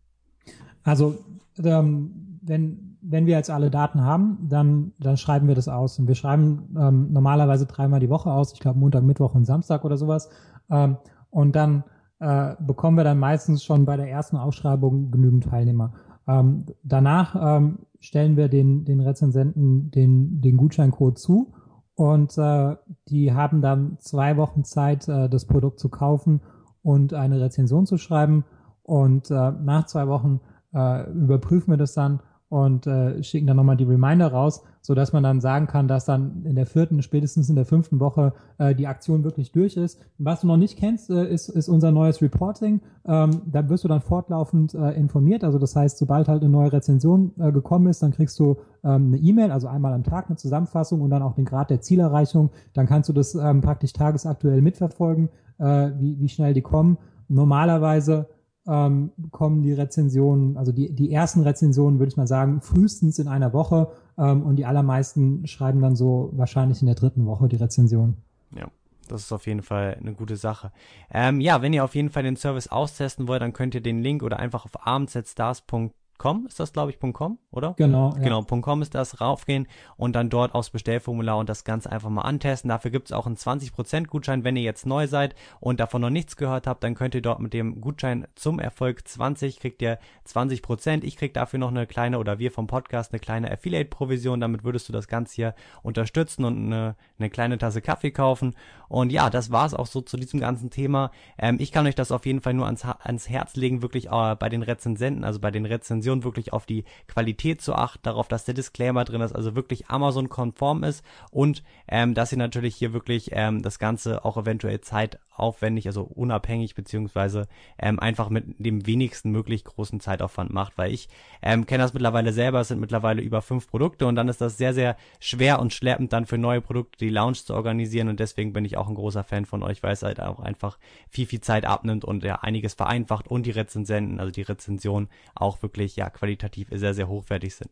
Also, ähm, wenn wenn wir jetzt alle Daten haben, dann, dann schreiben wir das aus. Und wir schreiben ähm, normalerweise dreimal die Woche aus, ich glaube Montag, Mittwoch und Samstag oder sowas. Ähm, und dann äh, bekommen wir dann meistens schon bei der ersten Ausschreibung genügend Teilnehmer. Ähm, danach ähm, stellen wir den, den Rezensenten den, den Gutscheincode zu und äh, die haben dann zwei Wochen Zeit, äh, das Produkt zu kaufen und eine Rezension zu schreiben. Und äh, nach zwei Wochen äh, überprüfen wir das dann und äh, schicken dann nochmal die Reminder raus, so dass man dann sagen kann, dass dann in der vierten, spätestens in der fünften Woche äh, die Aktion wirklich durch ist. Was du noch nicht kennst, äh, ist, ist unser neues Reporting. Ähm, da wirst du dann fortlaufend äh, informiert. Also das heißt, sobald halt eine neue Rezension äh, gekommen ist, dann kriegst du ähm, eine E-Mail, also einmal am Tag eine Zusammenfassung und dann auch den Grad der Zielerreichung. Dann kannst du das ähm, praktisch tagesaktuell mitverfolgen, äh, wie, wie schnell die kommen. Normalerweise ähm, kommen die Rezensionen, also die, die ersten Rezensionen, würde ich mal sagen, frühestens in einer Woche ähm, und die allermeisten schreiben dann so wahrscheinlich in der dritten Woche die Rezension. Ja. Das ist auf jeden Fall eine gute Sache. Ähm, ja, wenn ihr auf jeden Fall den Service austesten wollt, dann könnt ihr den Link oder einfach auf abendsetstars.com .com ist das, glaube ich, .com, oder? Genau. Ja. Genau, .com ist das, raufgehen und dann dort aufs Bestellformular und das Ganze einfach mal antesten. Dafür gibt es auch einen 20% Gutschein, wenn ihr jetzt neu seid und davon noch nichts gehört habt, dann könnt ihr dort mit dem Gutschein zum Erfolg 20 kriegt ihr 20%. Ich krieg dafür noch eine kleine oder wir vom Podcast eine kleine Affiliate-Provision. Damit würdest du das Ganze hier unterstützen und eine, eine kleine Tasse Kaffee kaufen. Und ja, das war es auch so zu diesem ganzen Thema. Ähm, ich kann euch das auf jeden Fall nur ans, ans Herz legen, wirklich äh, bei den Rezensenten, also bei den Rezensionen Rezension wirklich auf die Qualität zu achten, darauf, dass der Disclaimer drin ist, also wirklich Amazon-konform ist und ähm, dass ihr natürlich hier wirklich ähm, das Ganze auch eventuell zeitaufwendig, also unabhängig beziehungsweise ähm, einfach mit dem wenigsten möglich großen Zeitaufwand macht, weil ich ähm, kenne das mittlerweile selber, es sind mittlerweile über fünf Produkte und dann ist das sehr, sehr schwer und schleppend dann für neue Produkte die Launch zu organisieren und deswegen bin ich auch ein großer Fan von euch, weil es halt auch einfach viel, viel Zeit abnimmt und ja einiges vereinfacht und die Rezensenten, also die Rezension auch wirklich ja qualitativ sehr, sehr hochwertig sind.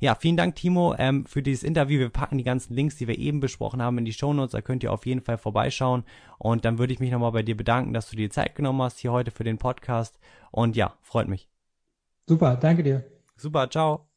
Ja, vielen Dank, Timo, ähm, für dieses Interview. Wir packen die ganzen Links, die wir eben besprochen haben, in die Show Notes. Da könnt ihr auf jeden Fall vorbeischauen. Und dann würde ich mich nochmal bei dir bedanken, dass du dir Zeit genommen hast hier heute für den Podcast. Und ja, freut mich. Super, danke dir. Super, ciao.